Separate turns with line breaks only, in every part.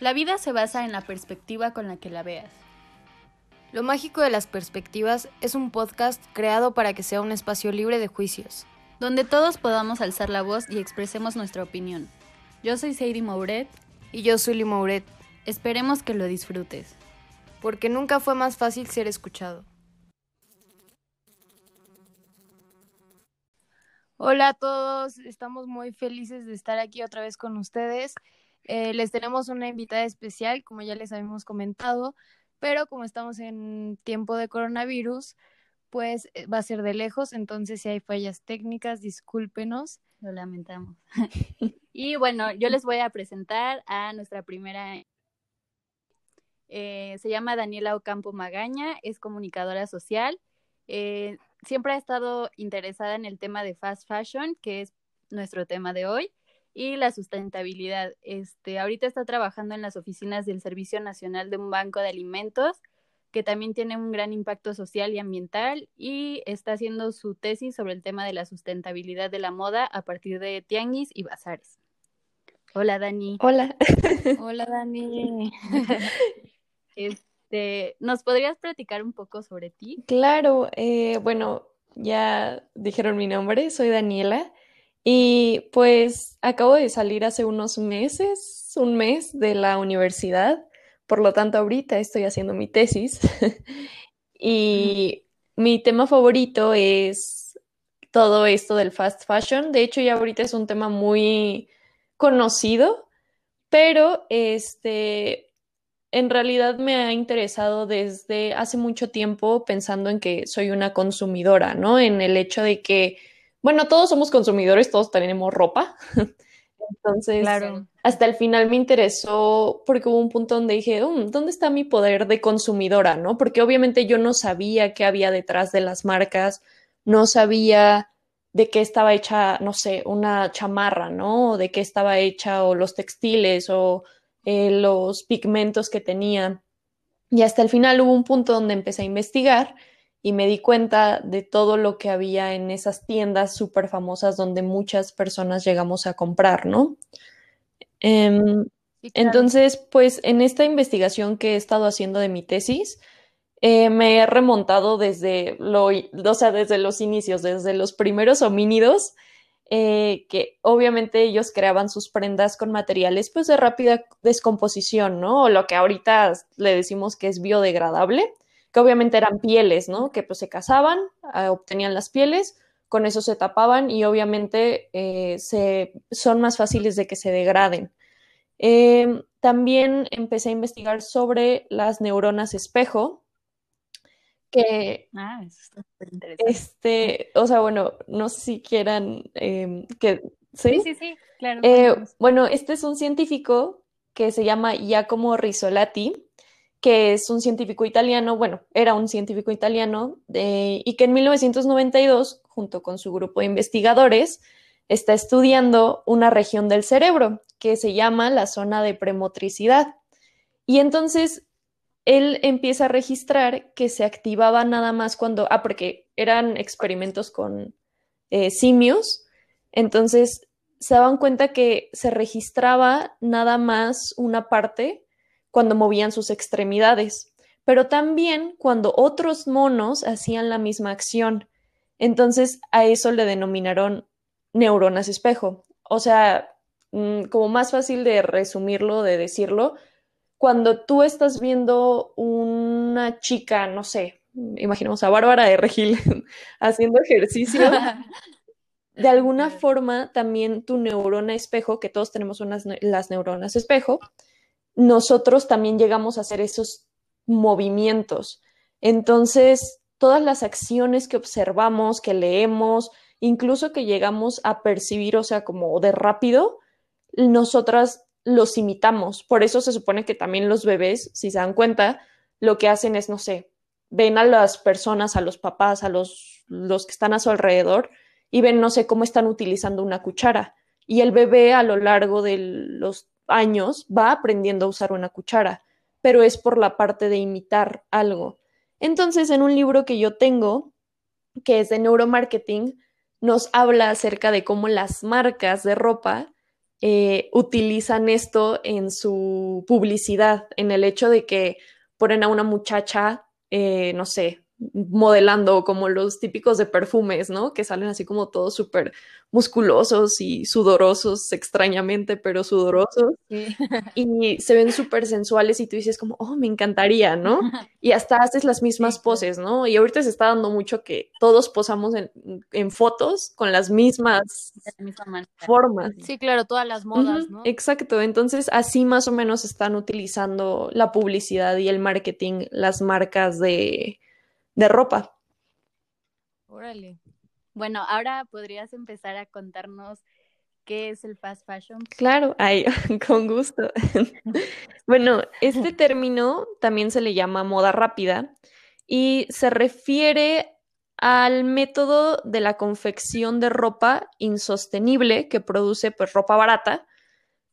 La vida se basa en la perspectiva con la que la veas.
Lo mágico de las perspectivas es un podcast creado para que sea un espacio libre de juicios.
Donde todos podamos alzar la voz y expresemos nuestra opinión. Yo soy Sadie Mouret.
Y yo soy Lee Mouret.
Esperemos que lo disfrutes.
Porque nunca fue más fácil ser escuchado. Hola a todos, estamos muy felices de estar aquí otra vez con ustedes. Eh, les tenemos una invitada especial, como ya les habíamos comentado, pero como estamos en tiempo de coronavirus, pues eh, va a ser de lejos, entonces si hay fallas técnicas, discúlpenos.
Lo lamentamos. y bueno, yo les voy a presentar a nuestra primera. Eh, se llama Daniela Ocampo Magaña, es comunicadora social. Eh, siempre ha estado interesada en el tema de fast fashion, que es nuestro tema de hoy, y la sustentabilidad. Este, ahorita está trabajando en las oficinas del Servicio Nacional de un Banco de Alimentos, que también tiene un gran impacto social y ambiental, y está haciendo su tesis sobre el tema de la sustentabilidad de la moda a partir de tianguis y bazares. Hola, Dani.
Hola.
Hola, Dani.
Este, ¿nos podrías platicar un poco sobre ti?
Claro, eh, bueno, ya dijeron mi nombre, soy Daniela y pues acabo de salir hace unos meses, un mes de la universidad, por lo tanto ahorita estoy haciendo mi tesis y mi tema favorito es todo esto del fast fashion. De hecho, ya ahorita es un tema muy conocido, pero este en realidad me ha interesado desde hace mucho tiempo pensando en que soy una consumidora, ¿no? En el hecho de que, bueno, todos somos consumidores, todos tenemos ropa. Entonces, hasta el final me interesó porque hubo un punto donde dije, um, ¿dónde está mi poder de consumidora, no? Porque obviamente yo no sabía qué había detrás de las marcas, no sabía de qué estaba hecha, no sé, una chamarra, ¿no? O de qué estaba hecha o los textiles o eh, los pigmentos que tenía. Y hasta el final hubo un punto donde empecé a investigar y me di cuenta de todo lo que había en esas tiendas súper famosas donde muchas personas llegamos a comprar, ¿no? Em, entonces, pues en esta investigación que he estado haciendo de mi tesis, eh, me he remontado desde, lo, o sea, desde los inicios, desde los primeros homínidos eh, que obviamente ellos creaban sus prendas con materiales pues de rápida descomposición, ¿no? O lo que ahorita le decimos que es biodegradable, que obviamente eran pieles, ¿no? Que pues se cazaban, ah, obtenían las pieles, con eso se tapaban y obviamente eh, se, son más fáciles de que se degraden. Em, también empecé a investigar sobre las neuronas espejo, que
ah, eso está súper interesante.
Este, o sea, bueno, no sé si quieran em, que
¿sí? sí, sí, claro.
Eh, bueno, este es un científico que se llama Giacomo Risolati, que es un científico italiano, bueno, era un científico italiano, y que en 1992, junto con su grupo de investigadores, está estudiando una región del cerebro que se llama la zona de premotricidad. Y entonces él empieza a registrar que se activaba nada más cuando, ah, porque eran experimentos con eh, simios, entonces se daban cuenta que se registraba nada más una parte cuando movían sus extremidades, pero también cuando otros monos hacían la misma acción. Entonces a eso le denominaron neuronas espejo. O sea, mm, como más fácil de resumirlo, de decirlo, cuando tú estás viendo una chica, no sé, imaginemos a Bárbara de Regil haciendo ejercicio, de alguna forma también tu neurona espejo, que todos tenemos unas, las neuronas espejo, nosotros también llegamos a hacer esos movimientos. Entonces, todas las acciones que observamos, que leemos, incluso que llegamos a percibir, o sea, como de rápido, nosotras los imitamos. Por eso se supone que también los bebés, si se dan cuenta, lo que hacen es, no sé, ven a las personas, a los papás, a los, los que están a su alrededor y ven, no sé, cómo están utilizando una cuchara. Y el bebé a lo largo de los años va aprendiendo a usar una cuchara, pero es por la parte de imitar algo. Entonces, en un libro que yo tengo, que es de neuromarketing, nos habla acerca de cómo las marcas de ropa eh, utilizan esto en su publicidad, en el hecho de que ponen a una muchacha, eh, no sé, modelando como los típicos de perfumes, ¿no? Que salen así como todos súper musculosos y sudorosos, extrañamente, pero sudorosos. Y se ven súper sensuales y tú dices como, oh, me encantaría, ¿no? Y hasta haces las mismas poses, ¿no? Y ahorita se está dando mucho que todos posamos en, fotos con las mismas formas.
Sí, claro, todas las modas, ¿no?
Exacto, entonces así más o menos están utilizando la publicidad y el marketing, las marcas de de ropa.
Órale. Bueno, ahora podrías empezar a contarnos qué es el fast fashion.
Claro, ay, con gusto. bueno, este término también se le llama moda rápida y se refiere al método de la confección de ropa insostenible que produce pues ropa barata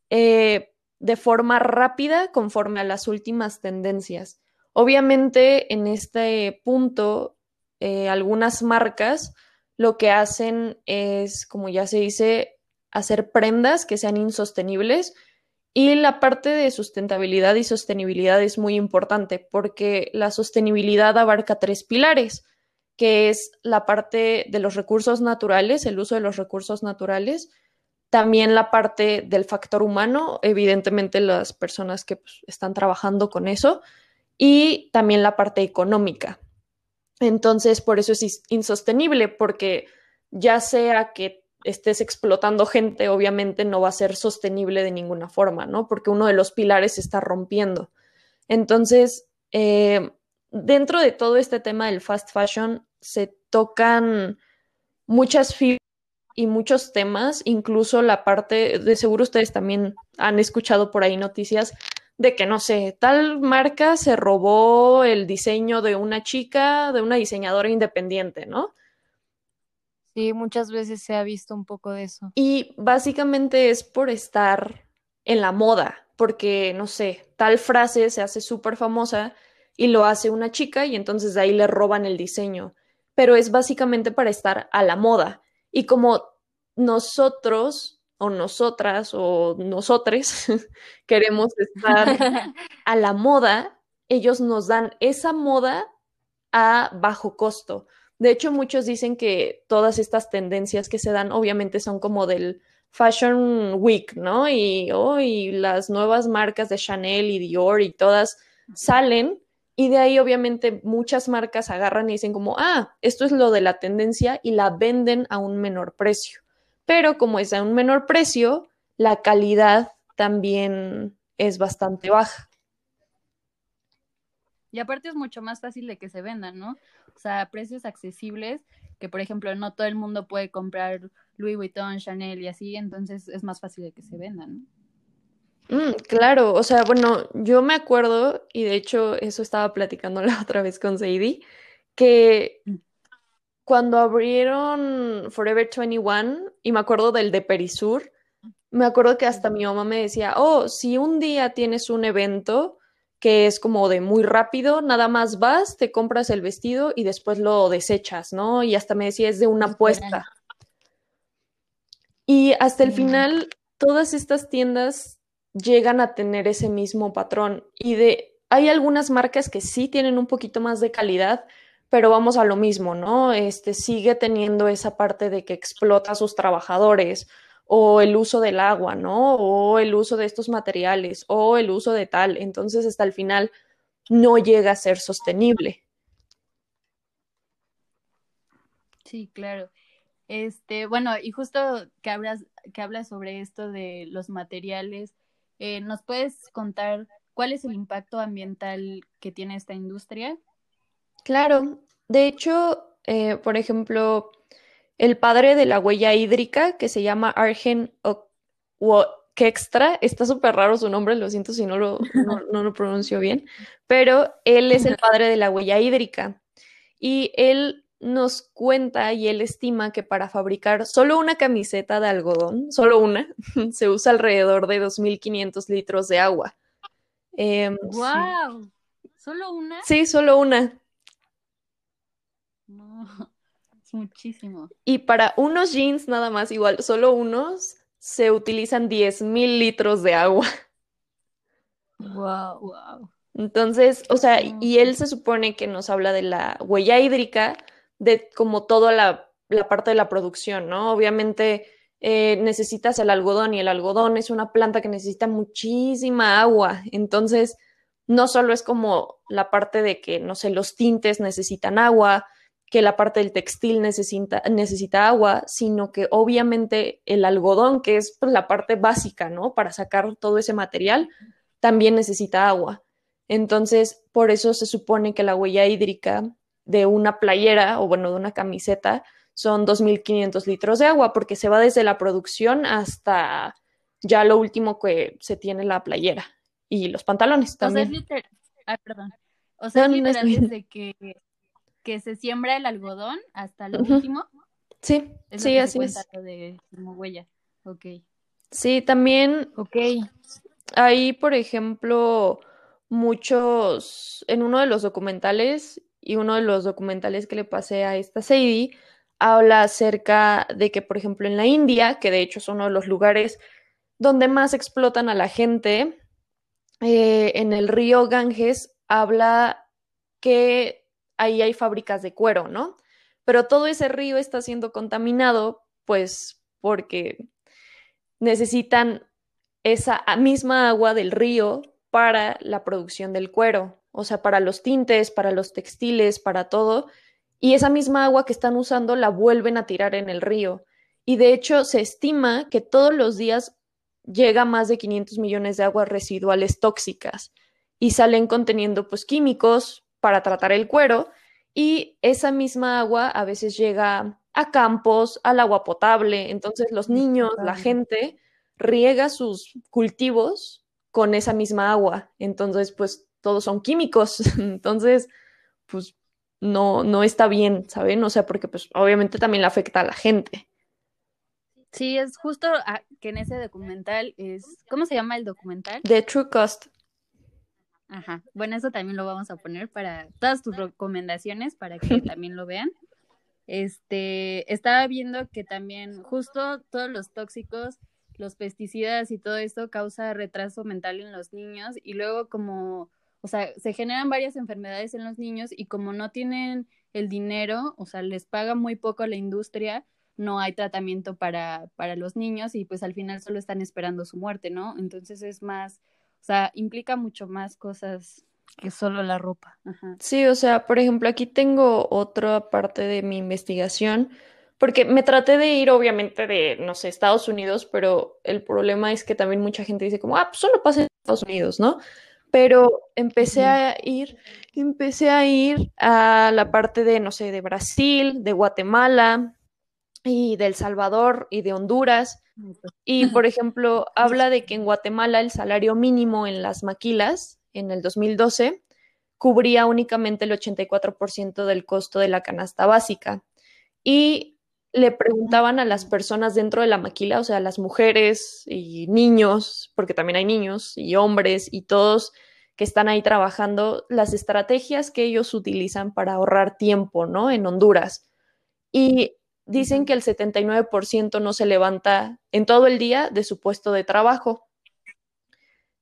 eh, de forma rápida conforme a las últimas tendencias. Obviamente, en este punto, eh, algunas marcas lo que hacen es, como ya se dice, hacer prendas que sean insostenibles. Y la parte de sustentabilidad y sostenibilidad es muy importante porque la sostenibilidad abarca tres pilares, que es la parte de los recursos naturales, el uso de los recursos naturales, también la parte del factor humano, evidentemente las personas que pues, están trabajando con eso, y también la parte económica. Entonces, por eso es insostenible, porque ya sea que estés explotando gente, obviamente no va a ser sostenible de ninguna forma, ¿no? Porque uno de los pilares se está rompiendo. Entonces, eh, dentro de todo este tema del fast fashion, se tocan muchas fibras y muchos temas, incluso la parte, de seguro ustedes también han escuchado por ahí noticias de que, no sé, tal marca se robó el diseño de una chica, de una diseñadora independiente, ¿no?
Sí, muchas veces se ha visto un poco de eso.
Y básicamente es por estar en la moda, porque, no sé, tal frase se hace súper famosa y lo hace una chica y entonces de ahí le roban el diseño, pero es básicamente para estar a la moda. Y como nosotros o nosotras o nosotres queremos estar a la moda, ellos nos dan esa moda a bajo costo. De hecho, muchos dicen que todas estas tendencias que se dan obviamente son como del Fashion Week, ¿no? Y, oh, y las nuevas marcas de Chanel y Dior y todas salen y de ahí obviamente muchas marcas agarran y dicen como, ah, esto es lo de la tendencia y la venden a un menor precio pero como es a un menor precio, la calidad también es bastante baja.
Y aparte es mucho más fácil de que se vendan, ¿no? O sea, precios accesibles, que por ejemplo no todo el mundo puede comprar Louis Vuitton, Chanel y así, entonces es más fácil de que se vendan,
¿no? Mm, claro, o sea, bueno, yo me acuerdo, y de hecho eso estaba platicando la otra vez con Sadie, que mm cuando abrieron Forever 21, y me acuerdo del de Perisur, me acuerdo que hasta mi mamá me decía, oh, si un día tienes un evento que es como de muy rápido, nada más vas, te compras el vestido y después lo desechas, ¿no? Y hasta me decía, es de una apuesta. Y hasta el final, todas estas tiendas llegan a tener ese mismo patrón. Y de, hay algunas marcas que sí tienen un poquito más de calidad, pero vamos a lo mismo, ¿no? Este sigue teniendo esa parte de que explota a sus trabajadores o el uso del agua, ¿no? O el uso de estos materiales o el uso de tal. Entonces, hasta el final no llega a ser sostenible.
Sí, claro. Este, bueno, y justo que hablas, que hablas sobre esto de los materiales, eh, ¿nos puedes contar cuál es el impacto ambiental que tiene esta industria?
Claro, de hecho, eh, por ejemplo, el padre de la huella hídrica, que se llama Argen Kextra, está súper raro su nombre, lo siento si no lo, no, lo pronuncio bien, pero él es el padre de la huella hídrica y él nos cuenta y él estima que para fabricar solo una camiseta de algodón, solo una, se usa alrededor de 2.500 litros de agua.
¡Wow! ¿Solo una?
Sí, solo una.
No, es muchísimo.
Y para unos jeans nada más, igual, solo unos, se utilizan 10.000 litros de agua.
Wow, wow.
Entonces, o sea, y él se supone que nos habla de la huella hídrica, de como toda la, parte de la producción, ¿no? Obviamente eh, necesitas el algodón y el algodón es una planta que necesita muchísima agua. Entonces, no solo es como la parte de que, no sé, los tintes necesitan agua, que la parte del textil necesita, necesita agua, sino que obviamente el algodón, que es pues, la parte básica, ¿no? Para sacar todo ese material, también necesita agua. Entonces, por eso se supone que la huella hídrica de una playera o bueno, de una camiseta son 2.500 litros de agua, porque se va desde la producción hasta ya lo último que se tiene la playera y los pantalones también.
O sea, Ay, perdón. O sea, desde que, que se siembra el algodón hasta lo último.
Sí, sí, así es.
De huella. Ok.
Sí, también.
Ok.
Ahí, por ejemplo, muchos, en uno de los documentales, y uno de los documentales que le pasé a esta Sadie, habla acerca de que, por ejemplo, en la India, que de hecho es uno de los lugares donde más explotan a la gente, eh, en el río Ganges habla que ahí hay fábricas de cuero, ¿no? Pero todo ese río está siendo contaminado, pues porque necesitan esa misma agua del río para la producción del cuero, o sea, para los tintes, para los textiles, para todo. Y esa misma agua que están usando la vuelven a tirar en el río. Y de hecho se estima que todos los días llega más de 500 millones de aguas residuales tóxicas y salen conteniendo pues químicos para tratar el cuero y esa misma agua a veces llega a campos, al agua potable, entonces los niños, la gente riega sus cultivos con esa misma agua. Entonces, pues todos son químicos. Entonces, pues no, no está bien, ¿saben? O sea, porque pues obviamente también le afecta a la gente.
Sí, es justo que en ese documental es, ¿cómo se llama el documental?
The True Cost.
Ajá, bueno, eso también lo vamos a poner para todas tus recomendaciones para que también lo vean. Este, estaba viendo que también justo todos los tóxicos los pesticidas y todo esto causa retraso mental en los niños y luego como, o sea, se generan varias enfermedades en los niños y como no tienen el dinero, o sea, les paga muy poco a la industria, no hay tratamiento para, para los niños y pues al final solo están esperando su muerte, ¿no? Entonces es más, o sea, implica mucho más cosas que solo la ropa.
Sí, o sea, por ejemplo, aquí tengo otra parte de mi investigación porque me traté de ir obviamente de, no sé, Estados Unidos, pero el problema es que también mucha gente dice como, ah, pues solo pasa en Estados Unidos, ¿no? Pero empecé a ir, empecé a ir a la parte de, no sé, de Brasil, de Guatemala y de El Salvador y de Honduras. Y, por ejemplo, habla de que en Guatemala el salario mínimo en las maquilas en el 2012 cubría únicamente el 84% del costo de la canasta básica. Y le preguntaban a las personas dentro de la maquila, o sea, las mujeres y niños, porque también hay niños y hombres y todos que están ahí trabajando, las estrategias que ellos utilizan para ahorrar tiempo, ¿no? En Honduras. Y dicen que el 79% no se levanta en todo el día de su puesto de trabajo.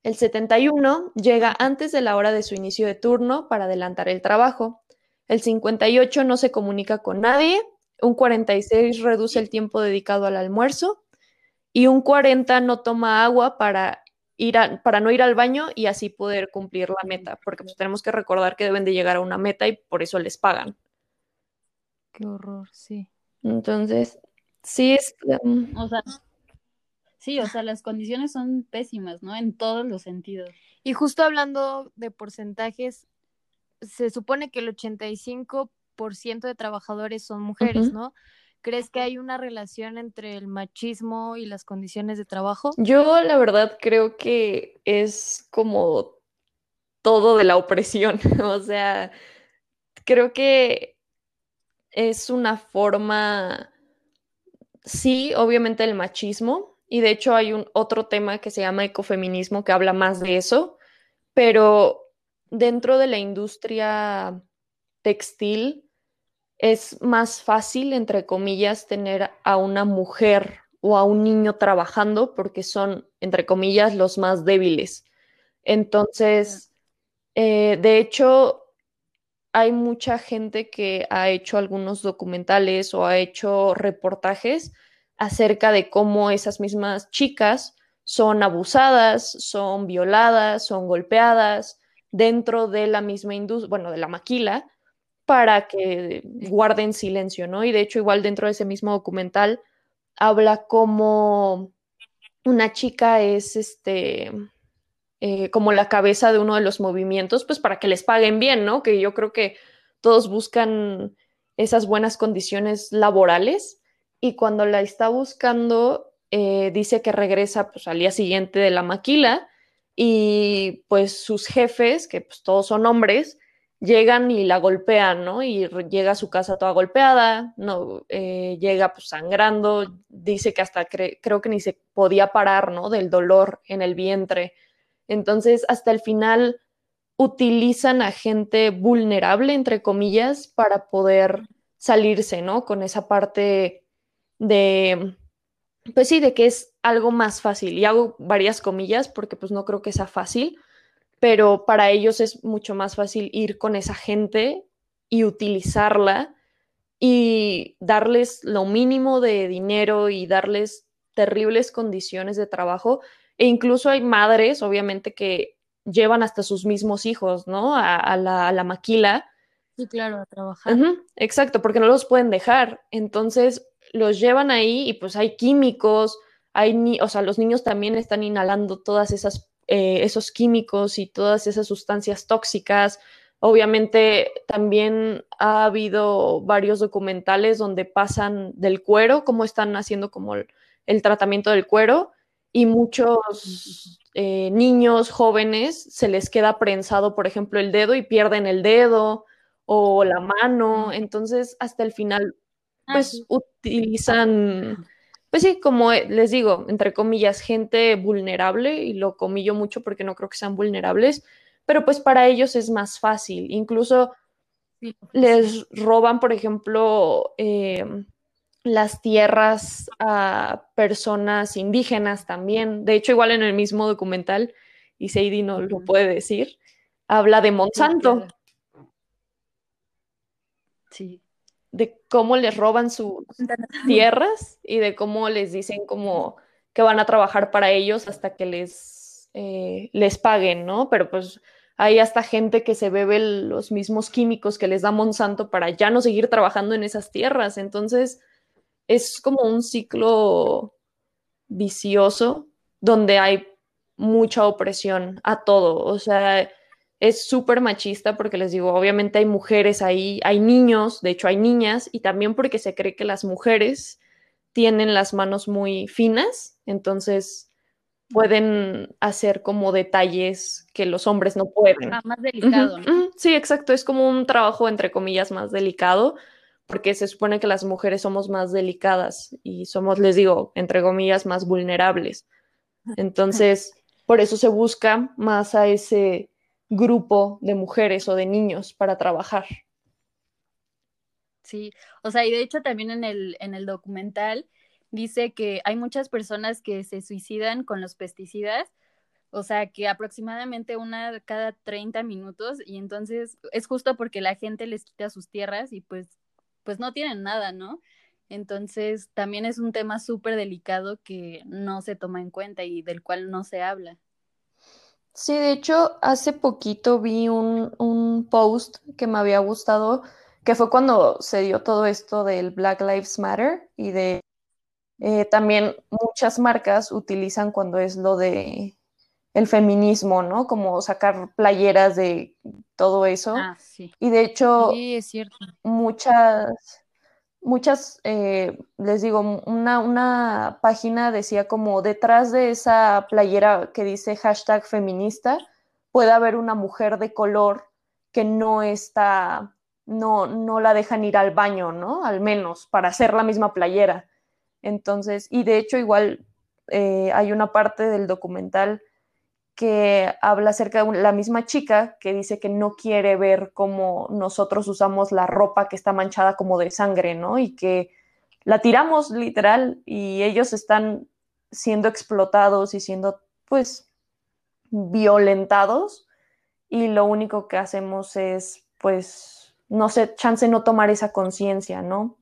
El 71 llega antes de la hora de su inicio de turno para adelantar el trabajo. El 58 no se comunica con nadie un 46 reduce el tiempo dedicado al almuerzo y un 40 no toma agua para, ir para no ir al baño y así poder cumplir la meta, porque pues, tenemos que recordar que deben de llegar a una meta y por eso les pagan.
Qué horror, sí.
Entonces, sí es...
Um, o sea, sí, o sea, las condiciones son pésimas, ¿no? En todos los sentidos.
Y justo hablando de porcentajes, se supone que el 85 ciento de trabajadores son mujeres, ¿no? ¿Crees que hay una relación entre el machismo y las condiciones de trabajo?
Yo la verdad creo que es como todo de la opresión, o sea, creo que es una forma, sí, obviamente el machismo, y de hecho hay un otro tema que se llama ecofeminismo que habla más de eso, pero dentro de la industria textil es más fácil, entre comillas, tener a una mujer o a un niño trabajando porque son, entre comillas, los más débiles. Entonces, eh, de hecho, hay mucha gente que ha hecho algunos documentales o ha hecho reportajes acerca de cómo esas mismas chicas son abusadas, son violadas, son golpeadas dentro de la misma industria, bueno, de la maquila, para que guarden silencio, ¿no? Y de hecho, igual dentro de ese mismo documental habla como una chica es este eh, como la cabeza de uno de los movimientos, pues para que les paguen bien, ¿no? Que yo creo que todos buscan esas buenas condiciones laborales y cuando la está buscando, eh, dice que regresa pues al día siguiente de la maquila y pues sus jefes, que pues todos son hombres, llegan y la golpean, ¿no? Y llega a su casa toda golpeada, no, eh, llega pues sangrando, dice que hasta creo que ni se podía parar, ¿no? Del dolor en el vientre. Entonces, hasta el final utilizan a gente vulnerable, entre comillas, para poder salirse, ¿no? Con esa parte de, pues sí, de que es algo más fácil. Y hago varias comillas porque pues no creo que sea fácil, pero para ellos es mucho más fácil ir con esa gente y utilizarla y darles lo mínimo de dinero y darles terribles condiciones de trabajo e incluso hay madres, obviamente, que llevan hasta sus mismos hijos, ¿no? A, la, maquila.
Sí, claro, a trabajar.
exacto, porque no los pueden dejar. Entonces los llevan ahí y pues hay químicos, hay ni o sea, los niños también están inhalando todas esas eh, esos químicos y todas esas sustancias tóxicas. Obviamente también ha habido varios documentales donde pasan del cuero, cómo están haciendo como el tratamiento del cuero y muchos eh, niños jóvenes se les queda prensado, por ejemplo, el dedo y pierden el dedo o la mano, entonces hasta el final ah, pues utilizan, pues sí, como eh, les digo, entre comillas, gente vulnerable y lo comillo mucho porque no creo que sean vulnerables, pero pues para ellos es más fácil, incluso les roban, por ejemplo, eh, las tierras a personas indígenas también. De hecho, igual en el mismo documental, y Seidi no lo puede decir, habla de Monsanto.
Sí.
De cómo les roban sus tierras y de cómo les dicen como que van a trabajar para ellos hasta que les, eh, les paguen, ¿no? Pero pues hay hasta gente que se bebe los mismos químicos que les da Monsanto para ya no seguir trabajando en esas tierras. Entonces, es como un ciclo vicioso donde hay mucha opresión a todo. O sea, es súper machista porque les digo, obviamente hay mujeres ahí, hay niños, de hecho hay niñas, y también porque se cree que las mujeres tienen las manos muy finas, entonces pueden hacer como detalles que los hombres no pueden.
Ah, más delicado.
Sí, exacto, es como un trabajo entre comillas más delicado porque se supone que las mujeres somos más delicadas y somos, les digo, entre comillas, más vulnerables. Entonces, por eso se busca más a ese grupo de mujeres o de niños para trabajar.
Sí, o sea, y de hecho también en el, en el documental dice que hay muchas personas que se suicidan con los pesticidas, o sea, que aproximadamente una cada 30 minutos, y entonces es justo porque la gente les quita sus tierras y pues pues no tienen nada, ¿no? Entonces, también es un tema súper delicado que no se toma en cuenta y del cual no se habla.
Sí, de hecho, hace poquito vi un, post que me había gustado, que fue cuando se dio todo esto del Black Lives Matter y de eh, también muchas marcas utilizan cuando es lo de el feminismo, ¿no? Como sacar playeras de todo eso.
Ah, sí.
Y de hecho,
sí, es cierto.
muchas, muchas, eh, les digo, una, una página decía como detrás de esa playera que dice hashtag feminista, puede haber una mujer de color que no está, no, no la dejan ir al baño, ¿no? Al menos, para hacer la misma playera. Entonces, y de hecho igual eh, hay una parte del documental que habla acerca de la misma chica que dice que no quiere ver cómo nosotros usamos la ropa que está manchada como de sangre, ¿no? Y que la tiramos literal y ellos están siendo explotados y siendo pues violentados y lo único que hacemos es pues no sé, chance no tomar esa conciencia, ¿no?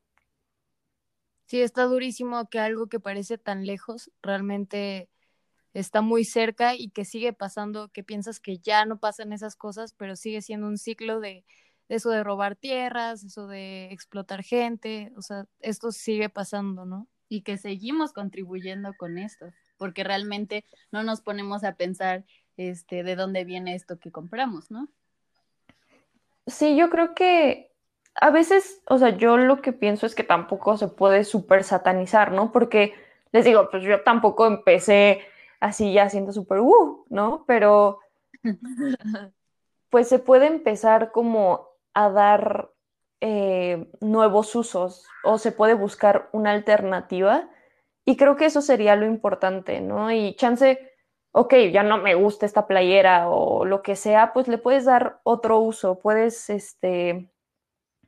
Sí, está durísimo que algo que parece tan lejos realmente está muy cerca y que sigue pasando, que piensas que ya no pasan esas cosas, pero sigue siendo un ciclo de, eso de robar tierras, eso de explotar gente, o sea, esto sigue pasando, ¿no?
Y que seguimos contribuyendo con esto, porque realmente no nos ponemos a pensar este de dónde viene esto que compramos, ¿no?
Sí, yo creo que a veces, o sea, yo lo que pienso es que tampoco se puede súper satanizar, ¿no? Porque les digo, pues yo tampoco empecé así ya siendo súper, uh, ¿no? Pero pues se puede empezar como a dar eh, nuevos usos o se puede buscar una alternativa y creo que eso sería lo importante, ¿no? Y chance, ok, ya no me gusta esta playera o lo que sea, pues le puedes dar otro uso, puedes este,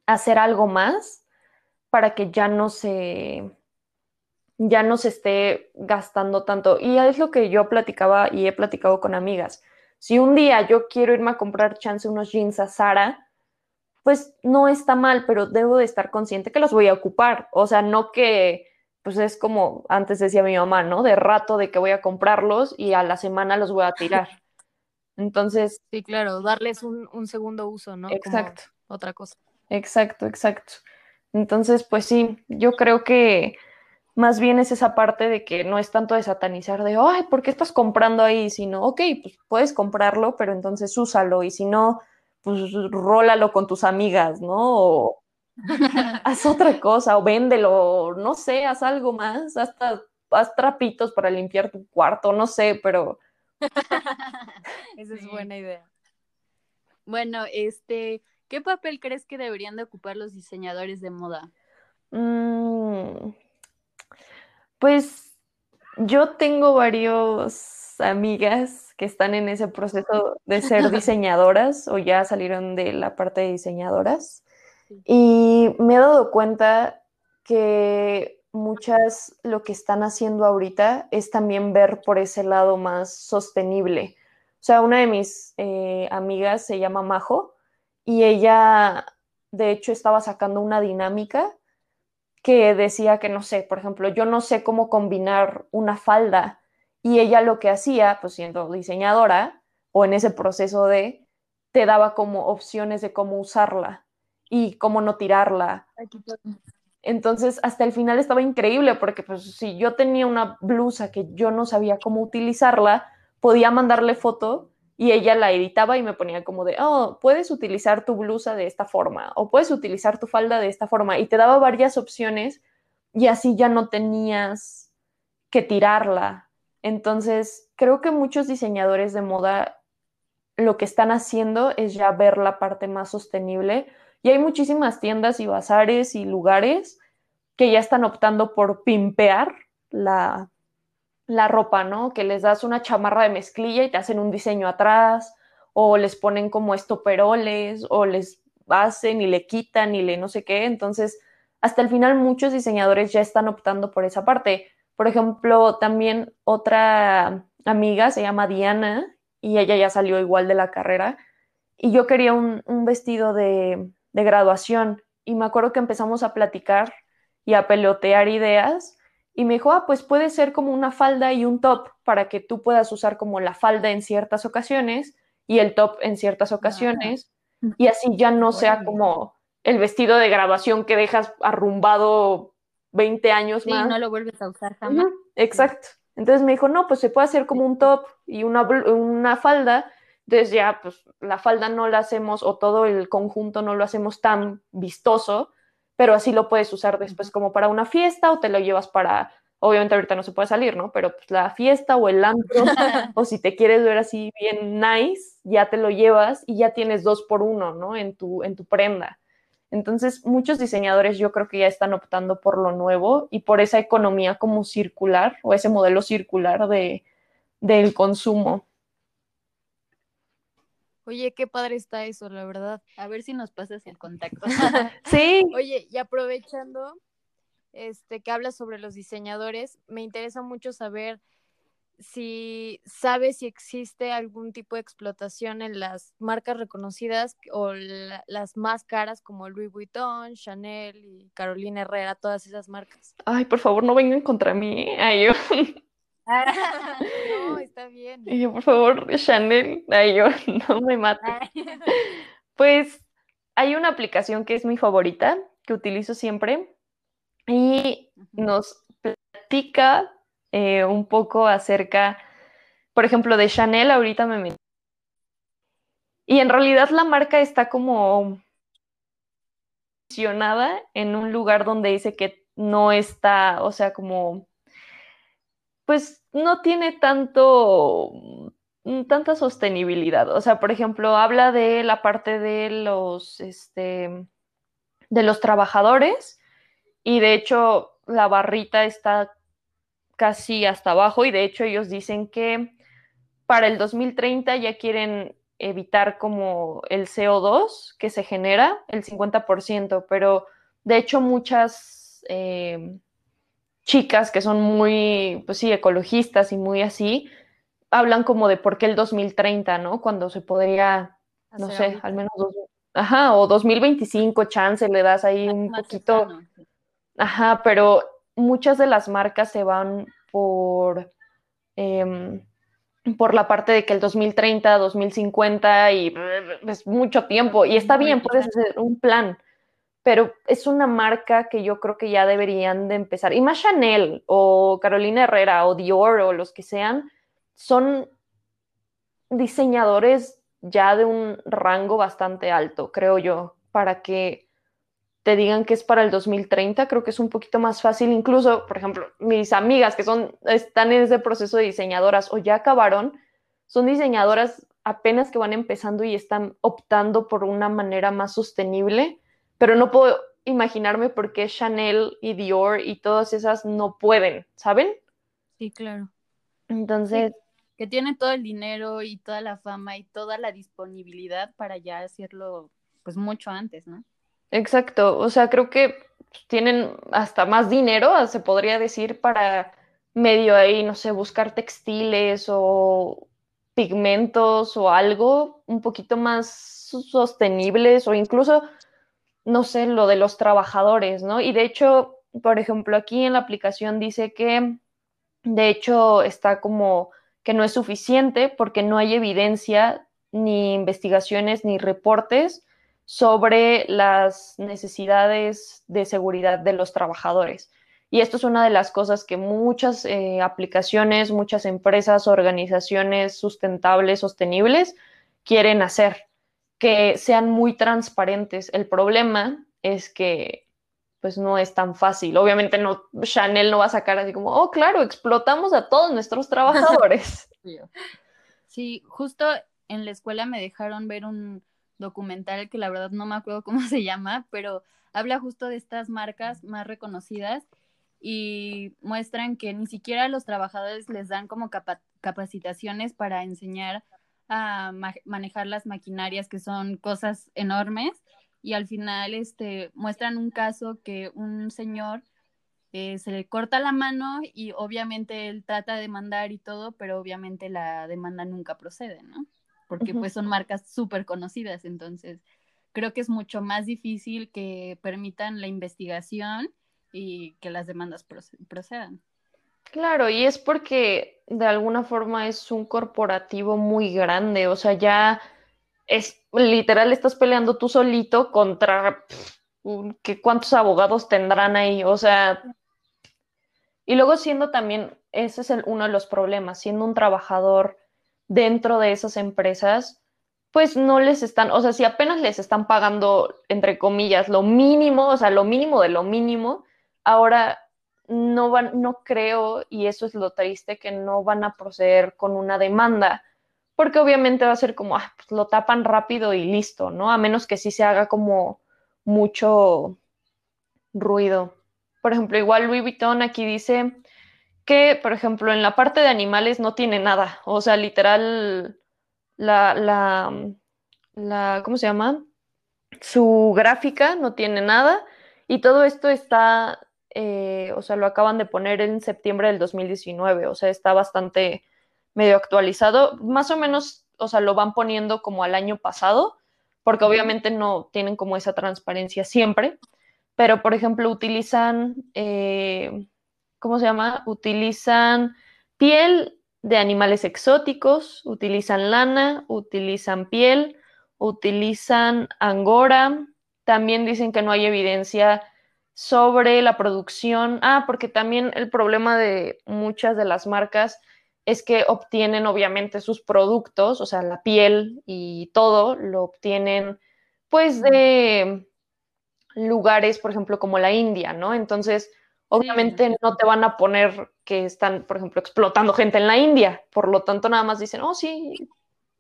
hacer algo más para que ya no se ya no se esté gastando tanto. Y es lo que yo platicaba y he platicado con amigas. Si un día yo quiero irme a comprar chance unos jeans a Sara, pues no está mal, pero debo de estar consciente que los voy a ocupar. O sea, no que, pues es como antes decía mi mamá, ¿no? De rato de que voy a comprarlos y a la semana los voy a tirar. Entonces.
Sí, claro, darles un, segundo uso, ¿no?
Exacto.
otra cosa.
Exacto, exacto. Entonces, pues sí, yo creo que más bien es esa parte de que no es tanto de satanizar de, ay, ¿por qué estás comprando ahí? Sino, ok, pues puedes comprarlo, pero entonces úsalo y si no, pues rólalo con tus amigas, ¿no? O haz otra cosa, o véndelo, no sé, haz algo más, hasta haz trapitos para limpiar tu cuarto, no sé, pero...
Esa es buena idea.
Bueno, este, ¿qué papel crees que deberían de ocupar los diseñadores de moda?
Mm, pues yo tengo varios amigas que están en ese proceso de ser diseñadoras o ya salieron de la parte de diseñadoras. Y me he dado cuenta que muchas lo que están haciendo ahorita es también ver por ese lado más sostenible. O sea, una de mis eh, amigas se llama Majo y ella, de hecho, estaba sacando una dinámica que decía que, no sé, por ejemplo, yo no sé cómo combinar una falda y ella lo que hacía, pues siendo diseñadora o en ese proceso de, te daba como opciones de cómo usarla y cómo no tirarla. Entonces, hasta el final estaba increíble porque pues si yo tenía una blusa que yo no sabía cómo utilizarla, podía mandarle foto y ella la editaba y me ponía como de, oh, puedes utilizar tu blusa de esta forma o puedes utilizar tu falda de esta forma y te daba varias opciones y así ya no tenías que tirarla. Entonces, creo que muchos diseñadores de moda lo que están haciendo es ya ver la parte más sostenible y hay muchísimas tiendas y bazares y lugares que ya están optando por pimpear la, la ropa, ¿no? Que les das una chamarra de mezclilla y te hacen un diseño atrás o les ponen como estoperoles o les hacen y le quitan y le no sé qué. Entonces, hasta el final muchos diseñadores ya están optando por esa parte. Por ejemplo, también otra amiga se llama Diana y ella ya salió igual de la carrera y yo quería un, vestido de, de, graduación y me acuerdo que empezamos a platicar y a pelotear ideas y me dijo, ah, pues puede ser como una falda y un top para que tú puedas usar como la falda en ciertas ocasiones y el top en ciertas ocasiones y así ya no sea como el vestido de graduación que dejas arrumbado 20 años
sí,
más.
no lo vuelves a usar jamás.
exacto. Entonces me dijo, no, pues se puede hacer como un top y una, una falda. Entonces ya, pues la falda no la hacemos o todo el conjunto no lo hacemos tan vistoso, pero así lo puedes usar después como para una fiesta o te lo llevas para, obviamente ahorita no se puede salir, ¿no? Pero pues la fiesta o el antro, o si te quieres ver así bien nice, ya te lo llevas y ya tienes dos por uno, ¿no? En tu, en tu prenda. Entonces, muchos diseñadores yo creo que ya están optando por lo nuevo y por esa economía como circular o ese modelo circular de, del consumo.
Oye, qué padre está eso, la verdad.
A ver si nos pasas el contacto.
sí.
Oye, y aprovechando, este, que habla sobre los diseñadores. Me interesa mucho saber si sabe si existe algún tipo de explotación en las marcas reconocidas o las más caras como Louis Vuitton, Chanel y Carolina Herrera, todas esas marcas.
Ay, por favor, no vengan contra mí. Ay, yo.
no, está bien.
Y yo, por favor, Chanel, ay, yo, no me mate. Pues hay una aplicación que es mi favorita, que utilizo siempre, y nos platica eh, un poco acerca, por ejemplo, de Chanel, ahorita me metí. Y en realidad la marca está como en un lugar donde dice que no está, o sea, como, pues no tiene tanto, mm, tanta sostenibilidad. O sea, por ejemplo, habla de la parte de los, este, de los trabajadores y de hecho la barrita está casi hasta abajo y de hecho ellos dicen que para el 2030 ya quieren evitar como el CO2 que se genera, el 50%, pero de hecho muchas eh, chicas que son muy, pues sí, ecologistas y muy así, hablan como de por qué el 2030, ¿no? Cuando se podría, no sé, al menos dos, ajá, o 2025 chance le das ahí un poquito, ajá, pero muchas de las marcas se van por, em, por la parte de que el 2030, 2050 y es mucho tiempo. Y está bien, puedes hacer un plan, pero es una marca que yo creo que ya deberían de empezar. Y más Chanel o Carolina Herrera o Dior o los que sean, son diseñadores ya de un rango bastante alto, creo yo, para que te digan que es para el 2030, creo que es un poquito más fácil. Incluso, por ejemplo, mis amigas que son, están en ese proceso de diseñadoras o ya acabaron, son diseñadoras apenas que van empezando y están optando por una manera más sostenible, pero no puedo imaginarme por qué Chanel y Dior y todas esas no pueden, ¿saben?
Sí, claro.
Entonces...
que tienen todo el dinero y toda la fama y toda la disponibilidad para ya hacerlo pues mucho antes, ¿no?
Exacto, o sea, creo que tienen hasta más dinero, se podría decir, para medio ahí, no sé, buscar textiles o pigmentos o algo un poquito más sostenibles o incluso, no sé, lo de los trabajadores, ¿no? Y de hecho, por ejemplo, aquí en la aplicación dice que, de hecho, está como que no es suficiente porque no hay evidencia ni investigaciones ni reportes sobre las necesidades de seguridad de los trabajadores. Y esto es una de las cosas que muchas eh, aplicaciones, muchas empresas, organizaciones sustentables, sostenibles, quieren hacer, que sean muy transparentes. El problema es que pues no es tan fácil. Obviamente no, Chanel no va a sacar así como, oh, claro, explotamos a todos nuestros trabajadores.
Sí, justo en la escuela me dejaron ver un, documental que la verdad no me acuerdo cómo se llama, pero habla justo de estas marcas más reconocidas y muestran que ni siquiera a los trabajadores les dan como capacitaciones para enseñar a manejar las maquinarias que son cosas enormes y al final este muestran un caso que un señor eh, se le corta la mano y obviamente él trata de demandar y todo, pero obviamente la demanda nunca procede, ¿no? porque pues son marcas súper conocidas, entonces creo que es mucho más difícil que permitan la investigación y que las demandas procedan.
Claro, y es porque de alguna forma es un corporativo muy grande, o sea, ya es literal estás peleando tú solito contra que cuántos abogados tendrán ahí, o sea, y luego siendo también, ese es uno de los problemas, siendo un trabajador dentro de esas empresas, pues no les están, o sea, si apenas les están pagando, entre comillas, lo mínimo, o sea, lo mínimo de lo mínimo, ahora no van, no creo, y eso es lo triste, que no van a proceder con una demanda, porque obviamente va a ser como, ah, pues lo tapan rápido y listo, ¿no? A menos que sí se haga como mucho ruido. Por ejemplo, igual Louis Vuitton aquí dice, que, por ejemplo, en la parte de animales no tiene nada. O sea, literal, la, la, la, ¿cómo se llama? Su gráfica no tiene nada y todo esto está eh, o sea, lo acaban de poner en septiembre del 2019, o sea, está bastante medio actualizado, más o menos, o sea, lo van poniendo como al año pasado, porque obviamente no tienen como esa transparencia siempre, pero por ejemplo utilizan, eh, ¿cómo se llama? Utilizan piel de animales exóticos, utilizan lana, utilizan piel, utilizan angora, también dicen que no hay evidencia sobre la producción. Ah, porque también el problema de muchas de las marcas es que obtienen obviamente sus productos, o sea, la piel y todo, lo obtienen pues de lugares, por ejemplo, como la India, ¿no? Entonces, obviamente no te van a poner que están, por ejemplo, explotando gente en la India, por lo tanto nada más dicen, oh, sí,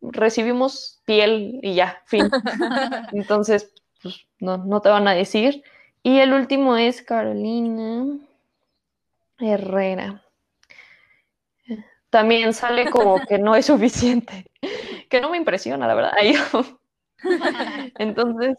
recibimos piel y ya, fin. Entonces, pues no, no te van a decir. Y el último es Carolina Herrera. También sale como que no es suficiente, que no me impresiona, la verdad. Entonces,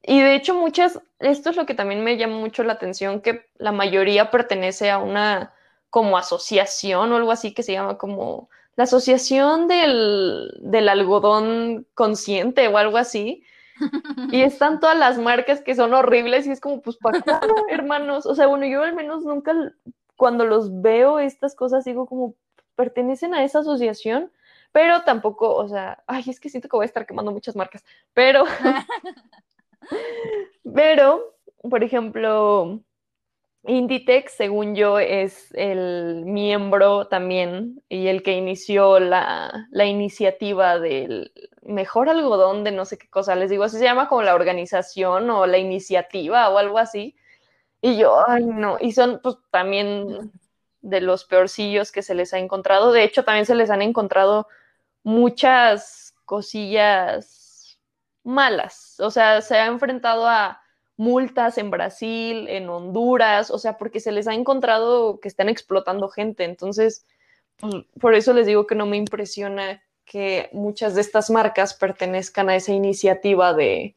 y de hecho muchas, esto es lo que también me llama mucho la atención, que la mayoría pertenece a una como asociación o algo así que se llama como la asociación del, del algodón consciente o algo así. Y están todas las marcas que son horribles y es como, pues, ¿para hermanos? O sea, bueno, yo al menos nunca, cuando los veo estas cosas, digo como, pertenecen a esa asociación, pero tampoco, o sea, ay, es que siento que voy a estar quemando muchas marcas, pero, pero, por ejemplo, Inditex, según yo, es el miembro también y el que inició la, iniciativa del mejor algodón de no sé qué cosa. Les digo, así se llama como la organización o la iniciativa o algo así. Y yo, ay, no. Y son pues también de los peorcillos que se les ha encontrado. De hecho, también se les han encontrado muchas cosillas malas. O sea, se ha enfrentado a multas en Brasil, en Honduras, o sea, porque se les ha encontrado que están explotando gente. Entonces, pues, por eso les digo que no me impresiona que muchas de estas marcas pertenezcan a esa iniciativa de,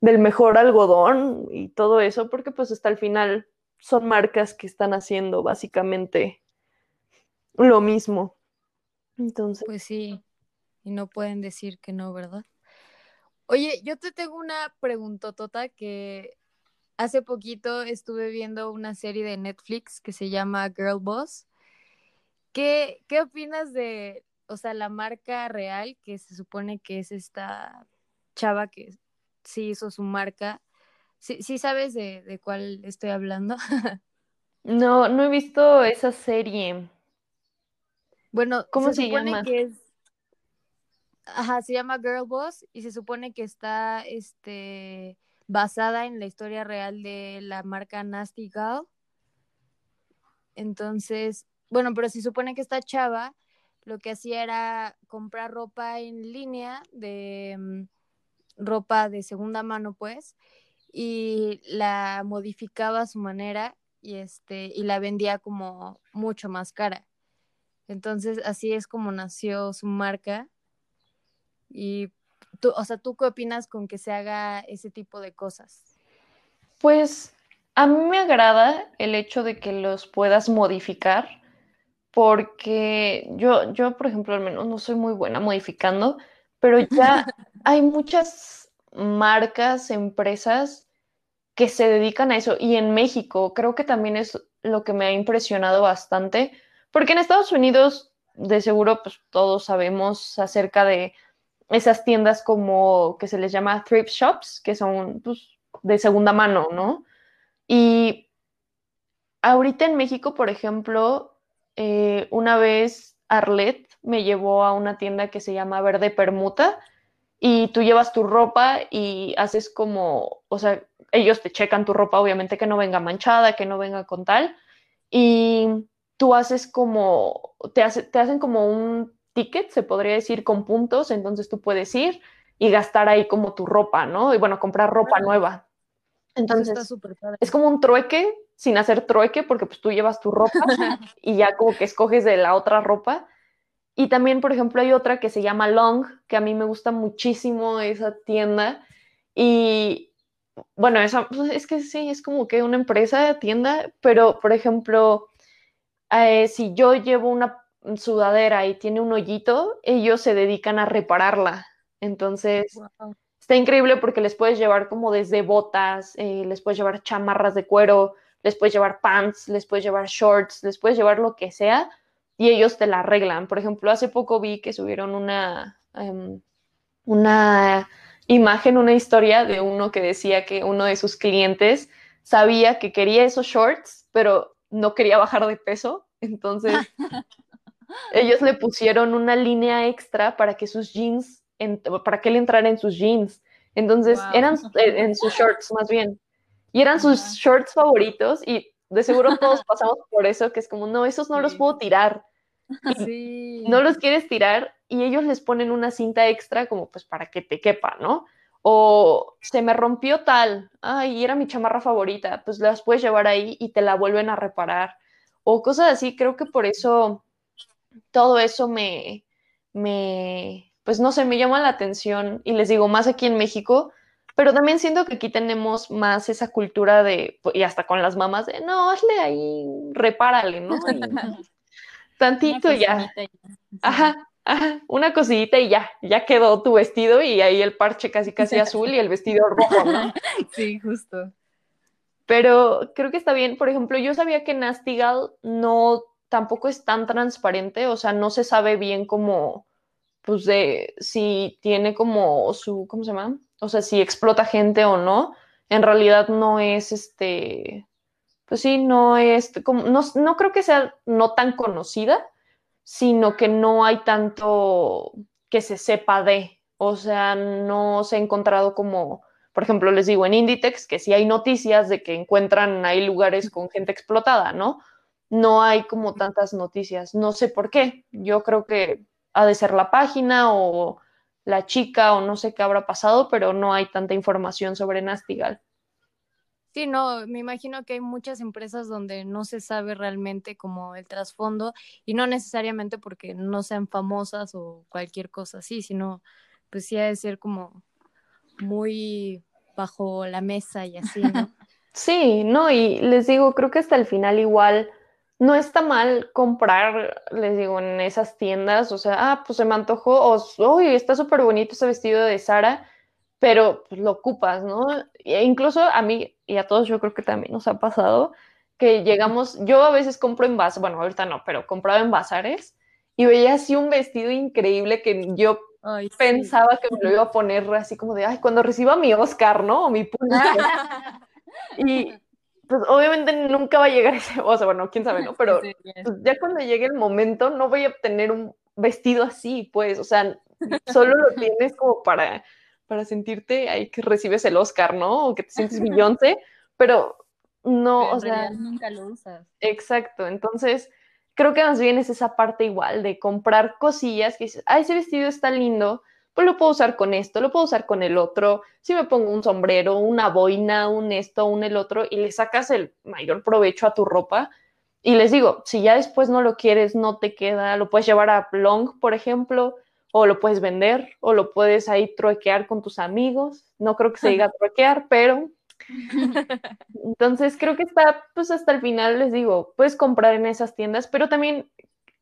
del mejor algodón y todo eso, porque pues hasta el final son marcas que están haciendo básicamente lo mismo. Entonces.
Pues sí, y no pueden decir que no, ¿verdad? Oye, yo te tengo una preguntotota que hace poquito estuve viendo una serie de Netflix que se llama Girl Boss. ¿Qué, qué opinas de, o sea, la marca real que se supone que es esta chava que sí hizo su marca? ¿Sí, sí sabes de, de cuál estoy hablando?
no, no he visto esa serie.
Bueno, ¿cómo se, supone que es Ajá, se llama Girl Boss y se supone que está este, basada en la historia real de la marca Nasty Gal. Entonces, bueno, pero se supone que esta chava lo que hacía era comprar ropa en línea de mm, ropa de segunda mano, pues, y la modificaba a su manera y este y la vendía como mucho más cara. Entonces, así es como nació su marca y tú, o sea, ¿tú qué opinas con que se haga ese tipo de cosas?
Pues a mí me agrada el hecho de que los puedas modificar, porque yo, yo, por ejemplo, al menos no soy muy buena modificando, pero ya hay muchas marcas, empresas que se dedican a eso. Y en México creo que también es lo que me ha impresionado bastante, porque en Estados Unidos, de seguro, pues todos sabemos acerca de esas tiendas como que se les llama thrift shops, que son pues, de segunda mano, ¿no? Y ahorita en México, por ejemplo, eh, una vez Arlet me llevó a una tienda que se llama Verde Permuta y tú llevas tu ropa y haces como, o sea, ellos te checan tu ropa, obviamente que no venga manchada, que no venga con tal, y tú haces como, te, hace, te hacen como un ticket, se podría decir, con puntos, entonces tú puedes ir y gastar ahí como tu ropa, ¿no? Y bueno, comprar ropa nueva. Entonces, es como un trueque sin hacer trueque, porque pues tú llevas tu ropa y ya como que escoges de la otra ropa. Y también, por ejemplo, hay otra que se llama Long, que a mí me gusta muchísimo esa tienda. Y bueno, esa, pues, es que sí, es como que una empresa, tienda, pero por ejemplo, eh, si yo llevo una sudadera y tiene un hoyito, ellos se dedican a repararla. Entonces, está increíble porque les puedes llevar como desde botas, eh, les puedes llevar chamarras de cuero, les puedes llevar pants, les puedes llevar shorts, les puedes llevar lo que sea y ellos te la arreglan. Por ejemplo, hace poco vi que subieron una, em, una imagen, una historia de uno que decía que uno de sus clientes sabía que quería esos shorts, pero no quería bajar de peso. Entonces, ellos le pusieron una línea extra para que sus jeans, para que él entrara en sus jeans. Entonces, eran eh, en sus shorts más bien. Y eran sus shorts favoritos y de seguro todos pasamos por eso, que es como, no, esos no los puedo tirar. Sí. No los quieres tirar y ellos les ponen una cinta extra como pues para que te quepa, ¿no? O se me rompió tal, ay, era mi chamarra favorita, pues las puedes llevar ahí y te la vuelven a reparar. O cosas así, creo que por eso todo eso me, me, pues no sé, me llama la atención y les digo, más aquí en México, pero también siento que aquí tenemos más esa cultura de, y hasta con las mamás, de, no, hazle ahí, repárale, ¿no? tantito ya. Ajá, ajá, una cosita y ya, ya quedó tu vestido y ahí el parche casi casi azul y el vestido rojo, ¿no?
Sí, justo.
Pero creo que está bien. Por ejemplo, yo sabía que Nastigal no tampoco es tan transparente, o sea, no se sabe bien cómo, pues de si tiene como su, ¿cómo se llama? O sea, si explota gente o no. En realidad no es este, pues sí, no es, como, no, no creo que sea no tan conocida, sino que no hay tanto que se sepa de, o sea, no se ha encontrado como, por ejemplo, les digo en Inditex que sí hay noticias de que encuentran ahí lugares con gente explotada, ¿no? No hay como tantas noticias, no sé por qué, yo creo que ha de ser la página o la chica o no sé qué habrá pasado, pero no hay tanta información sobre Nastigal.
Sí, no, me imagino que hay muchas empresas donde no se sabe realmente como el trasfondo y no necesariamente porque no sean famosas o cualquier cosa así, sino pues sí ha de ser como muy bajo la mesa y así, ¿no?
sí, no, y les digo, creo que hasta el final igual no está mal comprar, les digo, en esas tiendas, o sea, ah, pues se me antojó, o, uy, está súper bonito ese vestido de Sara, pero pues, lo ocupas, ¿no? E incluso a mí y a todos yo creo que también nos ha pasado que llegamos, yo a veces compro en bazares, bueno, ahorita no, pero compraba en bazares y veía así un vestido increíble que yo pensaba que me lo iba a poner así como de, ay, cuando reciba mi Oscar, ¿no? O mi Pulitzer. y pues obviamente nunca va a llegar ese, o sea, bueno, quién sabe, ¿no? Pero pues, ya cuando llegue el momento no voy a obtener un vestido así, pues, o sea, solo lo tienes como para para sentirte ahí que recibes el Oscar, ¿no? O que te sientes Beyoncé, pero no,
o sea, nunca lo usas.
Exacto, entonces creo que más bien es esa parte igual de comprar cosillas que dices, ah, ese vestido está lindo, pues lo puedo usar con esto, lo puedo usar con el otro, si me pongo un sombrero, una boina, un esto, un el otro, y le sacas el mayor provecho a tu ropa. Y les digo, si ya después no lo quieres, no te queda, lo puedes llevar a Long, por ejemplo, o lo puedes vender o lo puedes ahí truequear con tus amigos. No creo que se diga truequear, pero entonces creo que está, pues hasta el final les digo, puedes comprar en esas tiendas, pero también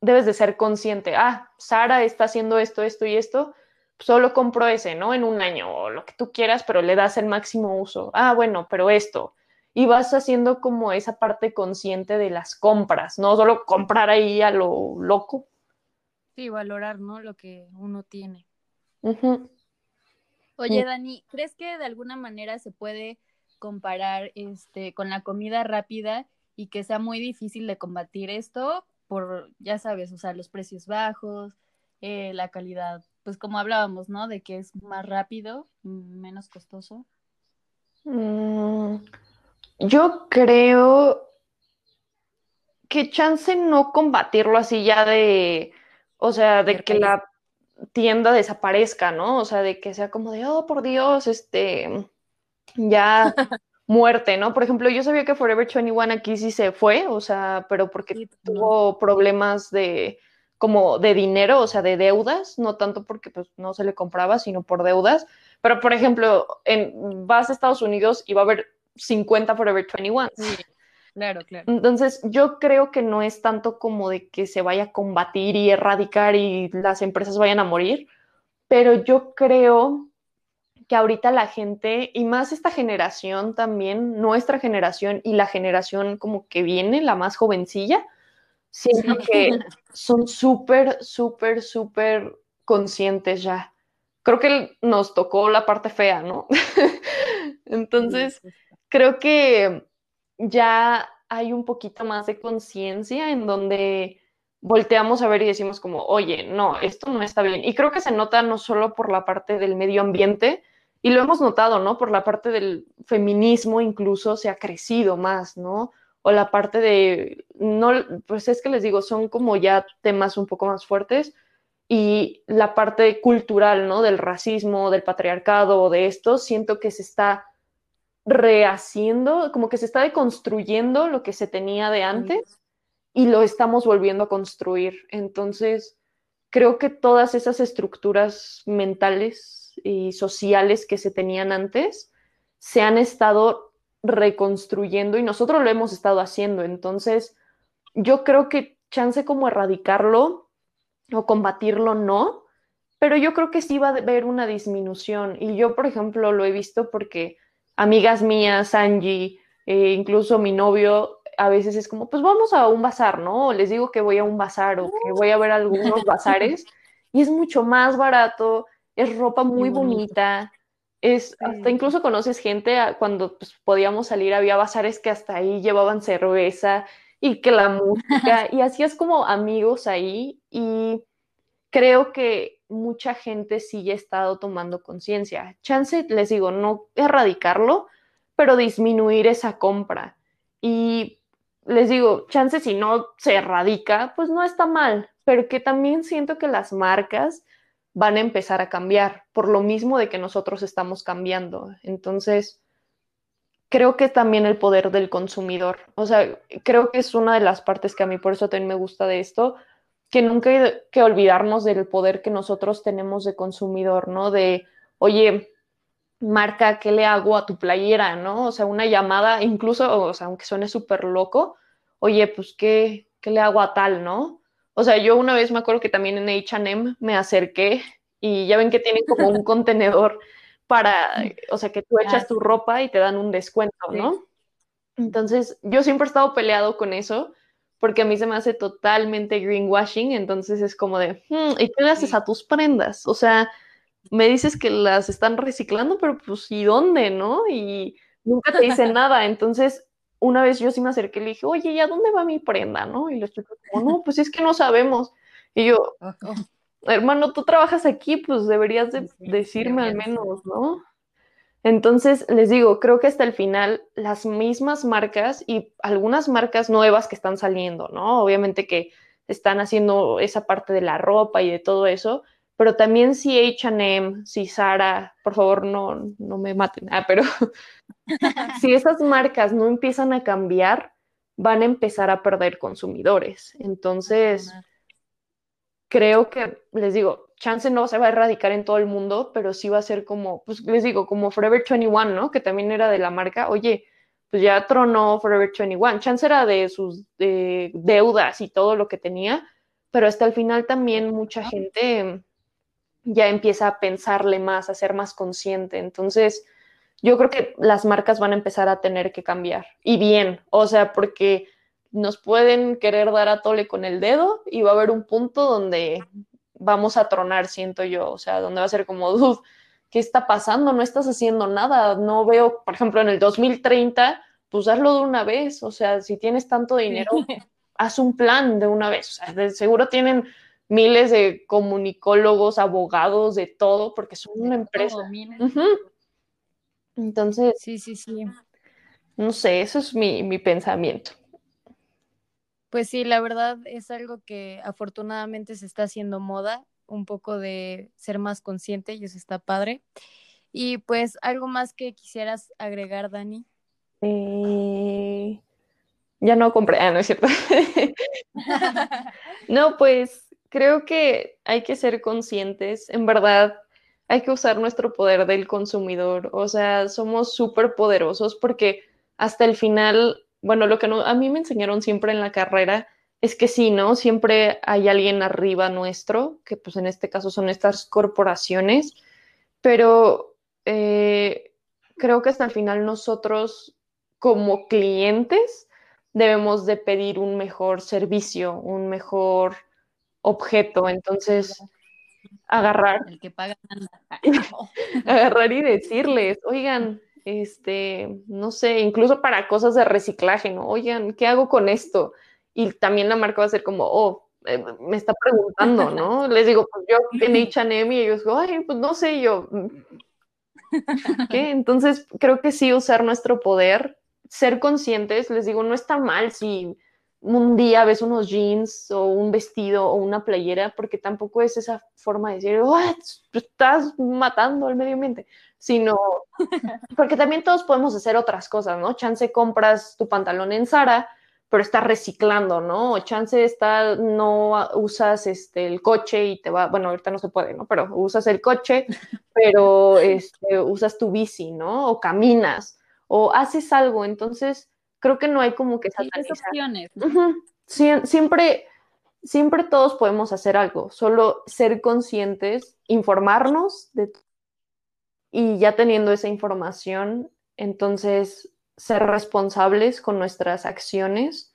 debes de ser consciente, ah, Sara está haciendo esto, esto y esto, solo compro ese, ¿no? En un año o lo que tú quieras, pero le das el máximo uso. Ah, bueno, pero esto. Y vas haciendo como esa parte consciente de las compras, no solo comprar ahí a lo loco.
Sí, valorar, ¿no? Lo que uno tiene.
Oye, Dani, ¿crees que de alguna manera se puede comparar este con la comida rápida y que sea muy difícil de combatir esto por, ya sabes, o sea, los precios bajos, eh, la calidad, pues como hablábamos, ¿no? De que es más rápido, menos costoso.
Mm, yo creo que chance no combatirlo así ya de o sea, de que la tienda desaparezca, ¿no? O sea, de que sea como de, oh, por Dios, este, ya muerte, ¿no? Por ejemplo, yo sabía que Forever 21 aquí sí se fue, o sea, pero porque tuvo problemas de como de dinero, o sea, de deudas, no tanto porque pues no se le compraba, sino por deudas, Pero, por ejemplo, en, vas a Estados Unidos y va a haber 50 Forever 21.
Sí, claro, claro.
Entonces, yo creo que no es tanto como de que se vaya a combatir y erradicar y las empresas vayan a morir, pero yo creo que ahorita la gente, y más esta generación también, nuestra generación y la generación como que viene, la más jovencilla, siento que son súper, súper, súper conscientes ya. Creo que nos tocó la parte fea, ¿no? Entonces, creo que ya hay un poquito más de conciencia en donde volteamos a ver y decimos como, oye, no, esto no está bien. Y creo que se nota no solo por la parte del medio ambiente, y lo hemos notado, ¿no? Por la parte del feminismo incluso se ha crecido más, ¿no? O la parte de, no, pues es que les digo, son como ya temas un poco más fuertes y la parte cultural, ¿no? Del racismo, del patriarcado, de esto, siento que se está rehaciendo, como que se está deconstruyendo lo que se tenía de antes y lo estamos volviendo a construir. Entonces, creo que todas esas estructuras mentales y sociales que se tenían antes se han estado reconstruyendo y nosotros lo hemos estado haciendo. Entonces, yo creo que chance como erradicarlo o combatirlo no, pero yo creo que sí va a haber una disminución. Y yo, por ejemplo, lo he visto porque amigas mías, Angie, eh, incluso mi novio, a veces es como, pues vamos a un bazar, ¿no? les digo que voy a un bazar o que voy a ver algunos bazares y es mucho más barato es ropa muy bonita, es, hasta incluso conoces gente, cuando pues, podíamos salir, había bazares que hasta ahí llevaban cerveza y que la música, y hacías como amigos ahí, y creo que mucha gente sí ha estado tomando conciencia. Chance, les digo, no erradicarlo, pero disminuir esa compra. Y les digo, chance si no se erradica, pues no está mal, pero que también siento que las marcas van a empezar a cambiar, por lo mismo de que nosotros estamos cambiando. Entonces, creo que también el poder del consumidor, o sea, creo que es una de las partes que a mí por eso también me gusta de esto, que nunca hay que olvidarnos del poder que nosotros tenemos de consumidor, ¿no? De, oye, marca, ¿qué le hago a tu playera, no? O sea, una llamada, incluso, o sea, aunque suene súper loco, oye, pues, ¿qué, ¿qué le hago a tal, no? O sea, yo una vez me acuerdo que también en HM me acerqué y ya ven que tienen como un contenedor para, o sea, que tú echas tu ropa y te dan un descuento, ¿no? Entonces, yo siempre he estado peleado con eso porque a mí se me hace totalmente greenwashing, entonces es como de, hmm, ¿y qué le haces a tus prendas? O sea, me dices que las están reciclando, pero pues, ¿y dónde, no? Y nunca te dicen nada, entonces una vez yo sí me acerqué y le dije, oye, ¿y a dónde va mi prenda? ¿No? Y los chicos como, no, pues es que no sabemos. Y yo, hermano, tú trabajas aquí, pues deberías de decirme al menos, ¿no? Entonces, les digo, creo que hasta el final las mismas marcas y algunas marcas nuevas que están saliendo, ¿no? Obviamente que están haciendo esa parte de la ropa y de todo eso, pero también si HM, si Sara, por favor no, no me maten, ah, pero si esas marcas no empiezan a cambiar, van a empezar a perder consumidores. Entonces, creo que, les digo, Chance no se va a erradicar en todo el mundo, pero sí va a ser como, pues les digo, como Forever 21, ¿no? Que también era de la marca, oye, pues ya tronó Forever 21. Chance era de sus deudas y todo lo que tenía, pero hasta el final también mucha gente ya empieza a pensarle más, a ser más consciente. Entonces, yo creo que las marcas van a empezar a tener que cambiar. Y bien, o sea, porque nos pueden querer dar a tole con el dedo y va a haber un punto donde vamos a tronar, siento yo, o sea, donde va a ser como, dude, ¿qué está pasando? No estás haciendo nada, no veo, por ejemplo, en el 2030, pues hazlo de una vez, o sea, si tienes tanto dinero, haz un plan de una vez, o sea, de seguro tienen miles de comunicólogos, abogados, de todo, porque son una empresa. Entonces,
sí, sí, sí.
No sé, eso es mi, mi pensamiento.
Pues sí, la verdad es algo que afortunadamente se está haciendo moda, un poco de ser más consciente y eso está padre. Y pues algo más que quisieras agregar, Dani.
Eh, ya no compré, ah, no es cierto. no, pues creo que hay que ser conscientes. En verdad, hay que usar nuestro poder del consumidor. O sea, somos súper poderosos porque hasta el final, bueno, lo que a mí me enseñaron siempre en la carrera es que sí, ¿no? Siempre hay alguien arriba nuestro, que pues en este caso son estas corporaciones, pero eh, creo que hasta el final nosotros como clientes debemos de pedir un mejor servicio, un mejor objeto. Entonces, agarrar.
El que paga
agarrar y decirles, oigan, este, no sé, incluso para cosas de reciclaje, ¿no? Oigan, ¿qué hago con esto? Y también la marca va a ser como, oh, eh, me está preguntando, ¿no? Les digo, pues yo en H&M y ellos, ay, pues no sé, yo, mm". ¿qué? Entonces, creo que sí usar nuestro poder, ser conscientes, les digo, no está mal si un día ves unos jeans o un vestido o una playera, porque tampoco es esa forma de decir, estás matando al medio ambiente, sino porque también todos podemos hacer otras cosas, ¿no? Chance compras tu pantalón en Zara, pero estás reciclando, ¿no? O chance está, no usas este, el coche y te va, bueno, ahorita no se puede, ¿no? Pero usas el coche, pero este, usas tu bici, ¿no? O caminas, o haces algo, entonces creo que no hay como que
satanizar. opciones.
siempre, siempre todos podemos hacer algo, solo ser conscientes, informarnos de y ya teniendo esa información, entonces ser responsables con nuestras acciones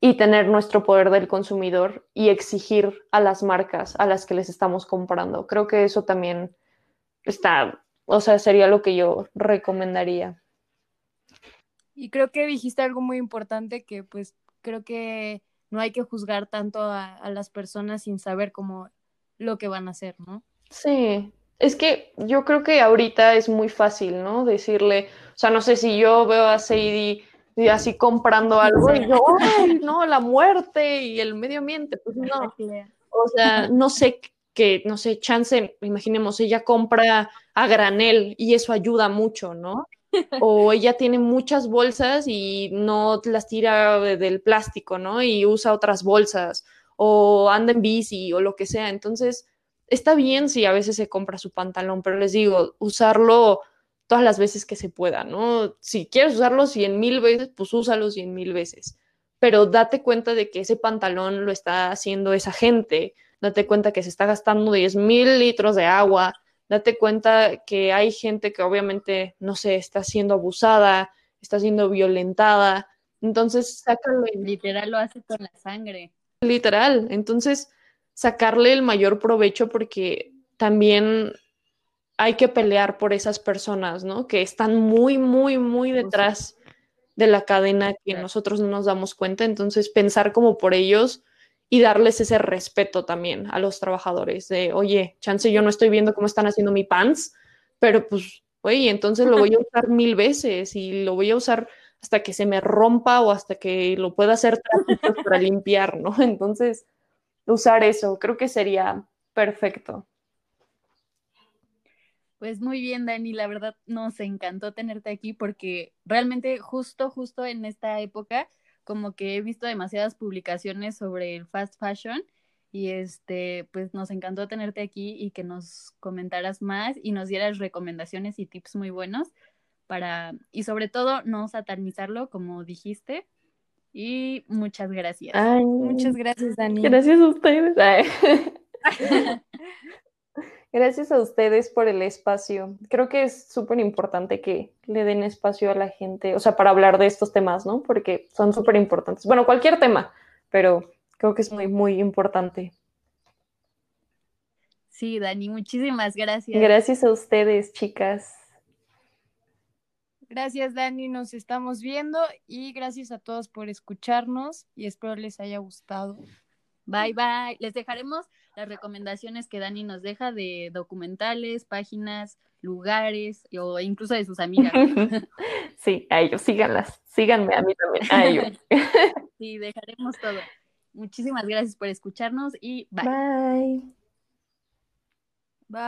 y tener nuestro poder del consumidor y exigir a las marcas a las que les estamos comprando. Creo que eso también está, o sea, sería lo que yo recomendaría.
Y creo que dijiste algo muy importante que pues creo que no hay que juzgar tanto a, las personas sin saber cómo lo que van a hacer, ¿no?
Sí, es que yo creo que ahorita es muy fácil, ¿no? Decirle, o sea, no sé si yo veo a Sadie así comprando algo y yo, ¡ay, no, la muerte y el medio ambiente! Pues no. O sea, no sé qué, no sé, chance, imaginemos, ella compra a granel y eso ayuda mucho, ¿no? O ella tiene muchas bolsas y no las tira del plástico, ¿no? Y usa otras bolsas, o anda en bici, o lo que sea. Entonces, está bien si a veces se compra su pantalón, pero les digo, usarlo todas las veces que se pueda, ¿no? Si quieres usarlo cien mil veces, pues úsalo cien mil veces. Pero date cuenta de que ese pantalón lo está haciendo esa gente. Date cuenta que se está gastando diez mil litros de agua, date cuenta que hay gente que obviamente, no sé, está siendo abusada, está siendo violentada. Entonces, sácale.
Literal lo hace con la sangre.
Literal. Entonces, sacarle el mayor provecho porque también hay que pelear por esas personas, ¿no? Que están muy, muy, muy detrás de la cadena que nosotros no nos damos cuenta. Entonces, pensar como por ellos y darles ese respeto también a los trabajadores de, oye, chance yo no estoy viendo cómo están haciendo mi pants, pero pues, oye, entonces lo voy a usar mil veces y lo voy a usar hasta que se me rompa o hasta que lo pueda hacer para limpiar, ¿no? Entonces, usar eso creo que sería perfecto.
Pues muy bien, Dani, la verdad nos encantó tenerte aquí porque realmente justo, justo en esta época como que he visto demasiadas publicaciones sobre el fast fashion y este, pues nos encantó tenerte aquí y que nos comentaras más y nos dieras recomendaciones y tips muy buenos para, y sobre todo no satanizarlo como dijiste. Y muchas gracias.
muchas gracias, Dani.
Gracias a ustedes. Gracias a ustedes por el espacio. Creo que es súper importante que le den espacio a la gente, o sea, para hablar de estos temas, ¿no? Porque son súper importantes. Bueno, cualquier tema, pero creo que es muy, muy importante.
Sí, Dani, muchísimas gracias.
Gracias a ustedes, chicas.
Gracias, Dani, nos estamos viendo y gracias a todos por escucharnos y espero les haya gustado.
Bye, bye. Les dejaremos las recomendaciones que Dani nos deja de documentales, páginas, lugares o incluso de sus amigas.
Sí, a ellos, síganlas, síganme a mí también, a ellos.
Sí, dejaremos todo. Muchísimas gracias por escucharnos y bye.
Bye.
Bye.